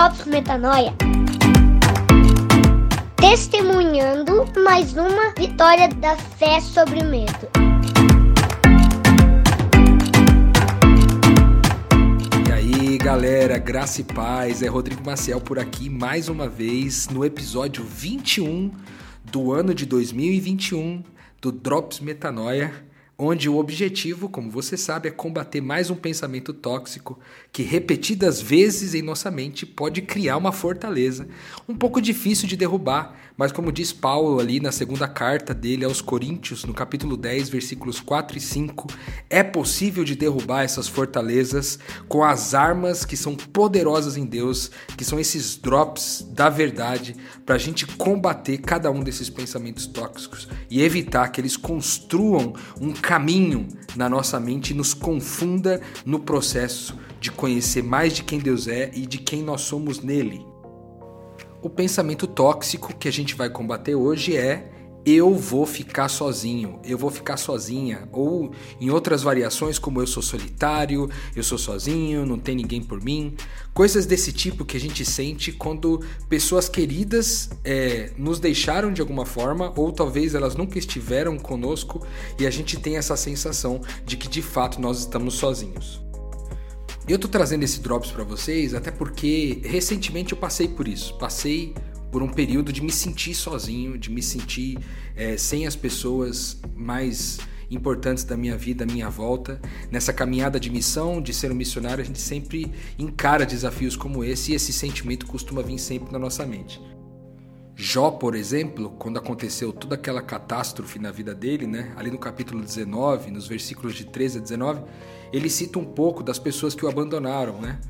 Drops Metanoia. Testemunhando mais uma vitória da fé sobre o medo. E aí, galera, graça e paz. É Rodrigo Maciel por aqui mais uma vez no episódio 21 do ano de 2021 do Drops Metanoia onde o objetivo, como você sabe, é combater mais um pensamento tóxico que repetidas vezes em nossa mente pode criar uma fortaleza, um pouco difícil de derrubar, mas como diz Paulo ali na segunda carta dele aos Coríntios, no capítulo 10, versículos 4 e 5, é possível de derrubar essas fortalezas com as armas que são poderosas em Deus, que são esses drops da verdade, para a gente combater cada um desses pensamentos tóxicos e evitar que eles construam um caminho na nossa mente e nos confunda no processo de conhecer mais de quem Deus é e de quem nós somos nele. O pensamento tóxico que a gente vai combater hoje é eu vou ficar sozinho, eu vou ficar sozinha, ou em outras variações como eu sou solitário, eu sou sozinho, não tem ninguém por mim, coisas desse tipo que a gente sente quando pessoas queridas é, nos deixaram de alguma forma, ou talvez elas nunca estiveram conosco e a gente tem essa sensação de que de fato nós estamos sozinhos. Eu tô trazendo esse drops para vocês até porque recentemente eu passei por isso. Passei por um período de me sentir sozinho, de me sentir é, sem as pessoas mais importantes da minha vida, da minha volta. Nessa caminhada de missão, de ser um missionário, a gente sempre encara desafios como esse e esse sentimento costuma vir sempre na nossa mente. Jó, por exemplo, quando aconteceu toda aquela catástrofe na vida dele, né? ali no capítulo 19, nos versículos de 13 a 19, ele cita um pouco das pessoas que o abandonaram, né?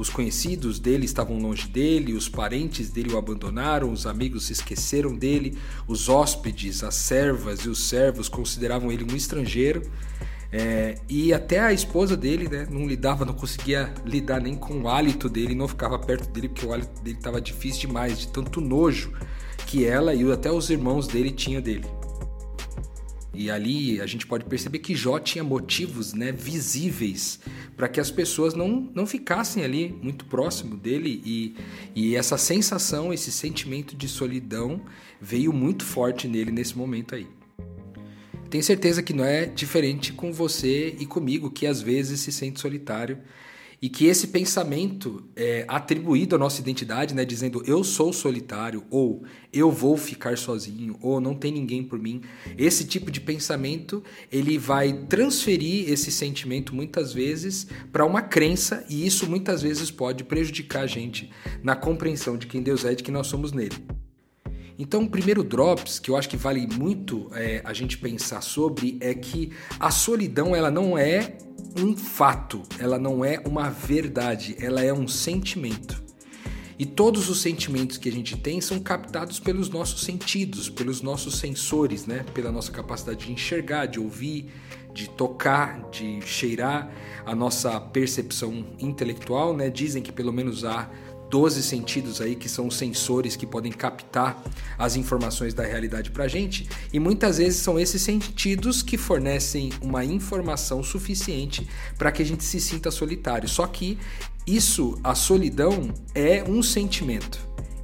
Os conhecidos dele estavam longe dele, os parentes dele o abandonaram, os amigos se esqueceram dele, os hóspedes, as servas e os servos consideravam ele um estrangeiro. É, e até a esposa dele né, não lidava, não conseguia lidar nem com o hálito dele, não ficava perto dele porque o hálito dele estava difícil demais, de tanto nojo que ela e até os irmãos dele tinham dele. E ali a gente pode perceber que Jó tinha motivos né, visíveis para que as pessoas não, não ficassem ali muito próximo dele. E, e essa sensação, esse sentimento de solidão veio muito forte nele nesse momento aí. Tenho certeza que não é diferente com você e comigo, que às vezes se sente solitário e que esse pensamento é atribuído à nossa identidade, né, dizendo eu sou solitário, ou eu vou ficar sozinho, ou não tem ninguém por mim, esse tipo de pensamento ele vai transferir esse sentimento muitas vezes para uma crença e isso muitas vezes pode prejudicar a gente na compreensão de quem Deus é e de que nós somos nele. Então, o primeiro drops que eu acho que vale muito é, a gente pensar sobre é que a solidão ela não é um fato, ela não é uma verdade, ela é um sentimento. E todos os sentimentos que a gente tem são captados pelos nossos sentidos, pelos nossos sensores, né? Pela nossa capacidade de enxergar, de ouvir, de tocar, de cheirar, a nossa percepção intelectual, né? Dizem que pelo menos há 12 sentidos aí que são os sensores que podem captar as informações da realidade para a gente, e muitas vezes são esses sentidos que fornecem uma informação suficiente para que a gente se sinta solitário. Só que isso, a solidão, é um sentimento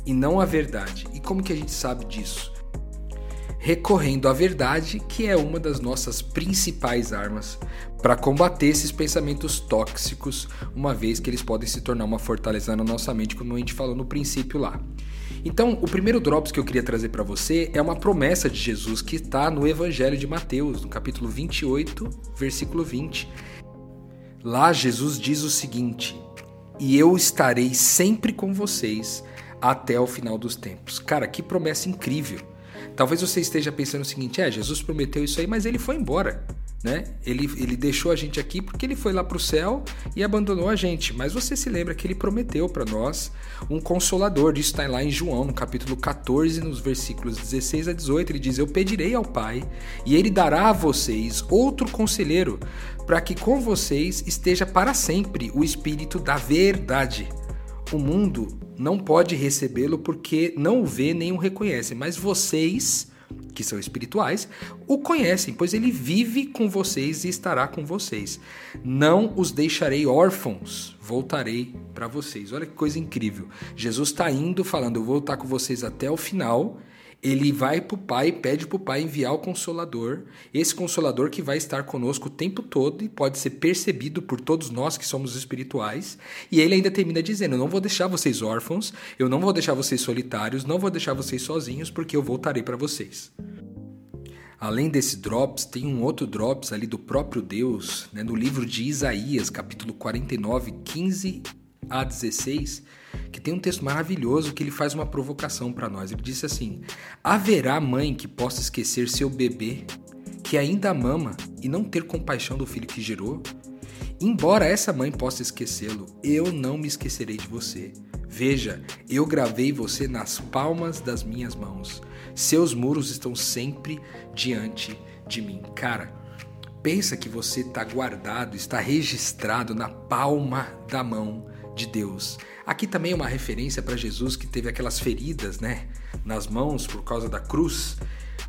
e não a verdade. E como que a gente sabe disso? Recorrendo à verdade, que é uma das nossas principais armas para combater esses pensamentos tóxicos, uma vez que eles podem se tornar uma fortaleza na nossa mente, como a gente falou no princípio lá. Então, o primeiro drops que eu queria trazer para você é uma promessa de Jesus que está no Evangelho de Mateus, no capítulo 28, versículo 20. Lá Jesus diz o seguinte: "E eu estarei sempre com vocês até o final dos tempos". Cara, que promessa incrível! Talvez você esteja pensando o seguinte: é, Jesus prometeu isso aí, mas ele foi embora. Né? Ele, ele deixou a gente aqui porque ele foi lá para o céu e abandonou a gente. Mas você se lembra que ele prometeu para nós um consolador. Isso está lá em João, no capítulo 14, nos versículos 16 a 18. Ele diz: Eu pedirei ao Pai e ele dará a vocês outro conselheiro, para que com vocês esteja para sempre o Espírito da Verdade. O mundo não pode recebê-lo porque não o vê nem o reconhece, mas vocês que são espirituais, o conhecem, pois ele vive com vocês e estará com vocês. Não os deixarei órfãos, voltarei para vocês. Olha que coisa incrível. Jesus está indo falando: Eu vou estar com vocês até o final ele vai para o Pai, pede para o Pai enviar o Consolador, esse Consolador que vai estar conosco o tempo todo e pode ser percebido por todos nós que somos espirituais. E ele ainda termina dizendo: Eu não vou deixar vocês órfãos, eu não vou deixar vocês solitários, não vou deixar vocês sozinhos, porque eu voltarei para vocês. Além desse drops, tem um outro drops ali do próprio Deus, né, no livro de Isaías, capítulo 49, 15 a 16 que tem um texto maravilhoso que ele faz uma provocação para nós. Ele disse assim: Haverá mãe que possa esquecer seu bebê, que ainda mama, e não ter compaixão do filho que gerou? Embora essa mãe possa esquecê-lo, eu não me esquecerei de você. Veja, eu gravei você nas palmas das minhas mãos. Seus muros estão sempre diante de mim. Cara, pensa que você está guardado, está registrado na palma da mão de Deus. Aqui também é uma referência para Jesus que teve aquelas feridas, né, nas mãos por causa da cruz.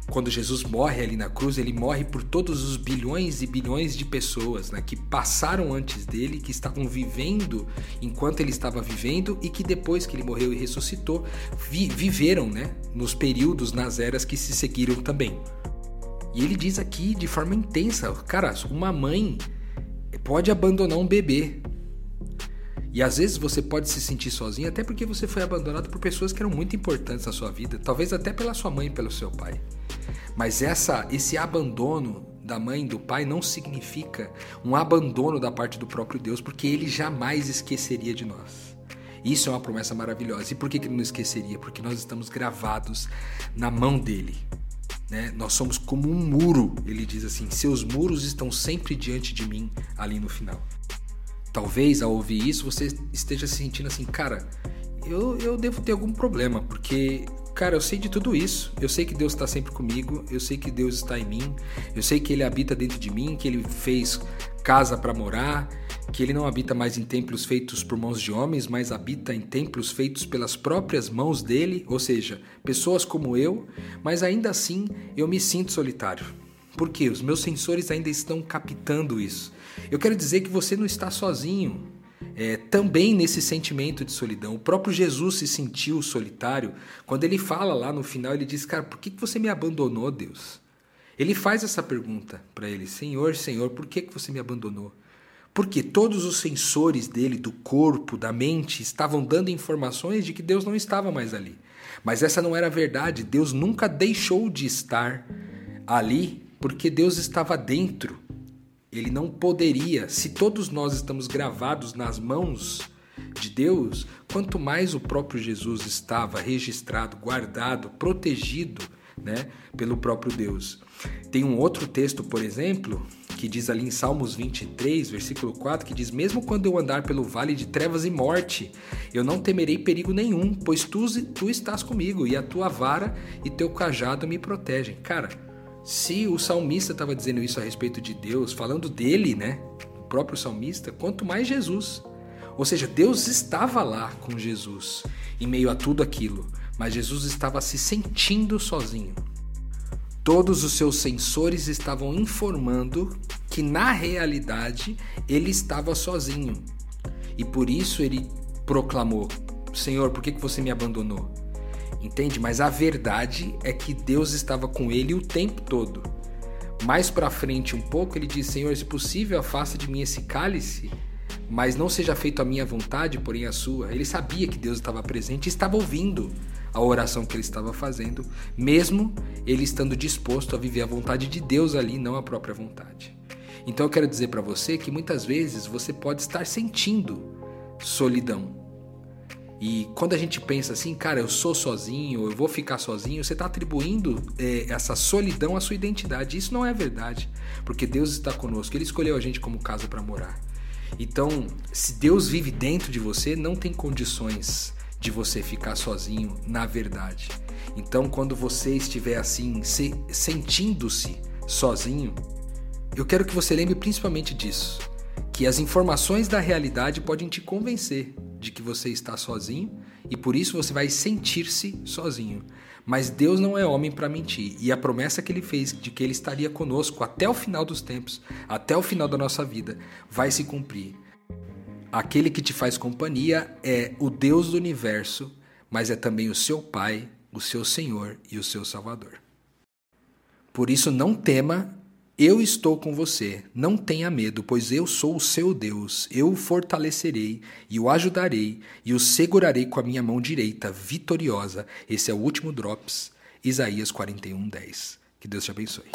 Quando Jesus morre ali na cruz, ele morre por todos os bilhões e bilhões de pessoas né, que passaram antes dele, que estavam vivendo enquanto ele estava vivendo e que depois que ele morreu e ressuscitou, vi viveram né, nos períodos, nas eras que se seguiram também. E ele diz aqui de forma intensa: cara, uma mãe pode abandonar um bebê, e às vezes você pode se sentir sozinho até porque você foi abandonado por pessoas que eram muito importantes na sua vida, talvez até pela sua mãe e pelo seu pai. Mas essa, esse abandono da mãe e do pai não significa um abandono da parte do próprio Deus, porque ele jamais esqueceria de nós. Isso é uma promessa maravilhosa. E por que ele não esqueceria? Porque nós estamos gravados na mão dele. Né? Nós somos como um muro, ele diz assim: seus muros estão sempre diante de mim, ali no final. Talvez ao ouvir isso você esteja se sentindo assim, cara, eu, eu devo ter algum problema, porque, cara, eu sei de tudo isso. Eu sei que Deus está sempre comigo, eu sei que Deus está em mim, eu sei que Ele habita dentro de mim, que Ele fez casa para morar, que Ele não habita mais em templos feitos por mãos de homens, mas habita em templos feitos pelas próprias mãos dele, ou seja, pessoas como eu, mas ainda assim eu me sinto solitário. Porque os meus sensores ainda estão captando isso. Eu quero dizer que você não está sozinho. É, também nesse sentimento de solidão. O próprio Jesus se sentiu solitário quando ele fala lá no final, ele diz: Cara, por que você me abandonou, Deus? Ele faz essa pergunta para ele: Senhor, Senhor, por que você me abandonou? Porque todos os sensores dele, do corpo, da mente, estavam dando informações de que Deus não estava mais ali. Mas essa não era a verdade. Deus nunca deixou de estar ali, porque Deus estava dentro ele não poderia, se todos nós estamos gravados nas mãos de Deus, quanto mais o próprio Jesus estava registrado, guardado, protegido, né, pelo próprio Deus. Tem um outro texto, por exemplo, que diz ali em Salmos 23, versículo 4, que diz: Mesmo quando eu andar pelo vale de trevas e morte, eu não temerei perigo nenhum, pois tu, tu estás comigo, e a tua vara e teu cajado me protegem. Cara, se o salmista estava dizendo isso a respeito de Deus, falando dele, né? O próprio salmista, quanto mais Jesus. Ou seja, Deus estava lá com Jesus em meio a tudo aquilo, mas Jesus estava se sentindo sozinho. Todos os seus sensores estavam informando que na realidade ele estava sozinho. E por isso ele proclamou: Senhor, por que você me abandonou? Entende? Mas a verdade é que Deus estava com ele o tempo todo. Mais para frente um pouco, ele diz: Senhor, se possível, afasta de mim esse cálice, mas não seja feito a minha vontade, porém a sua. Ele sabia que Deus estava presente e estava ouvindo a oração que ele estava fazendo, mesmo ele estando disposto a viver a vontade de Deus ali, não a própria vontade. Então eu quero dizer para você que muitas vezes você pode estar sentindo solidão, e quando a gente pensa assim, cara, eu sou sozinho, eu vou ficar sozinho, você está atribuindo é, essa solidão à sua identidade. Isso não é verdade, porque Deus está conosco, Ele escolheu a gente como casa para morar. Então, se Deus vive dentro de você, não tem condições de você ficar sozinho, na verdade. Então, quando você estiver assim, se, sentindo-se sozinho, eu quero que você lembre principalmente disso, que as informações da realidade podem te convencer de que você está sozinho e por isso você vai sentir-se sozinho. Mas Deus não é homem para mentir, e a promessa que ele fez de que ele estaria conosco até o final dos tempos, até o final da nossa vida, vai se cumprir. Aquele que te faz companhia é o Deus do universo, mas é também o seu Pai, o seu Senhor e o seu Salvador. Por isso, não tema, eu estou com você. Não tenha medo, pois eu sou o seu Deus. Eu o fortalecerei e o ajudarei e o segurarei com a minha mão direita, vitoriosa. Esse é o último Drops, Isaías 41, 10. Que Deus te abençoe.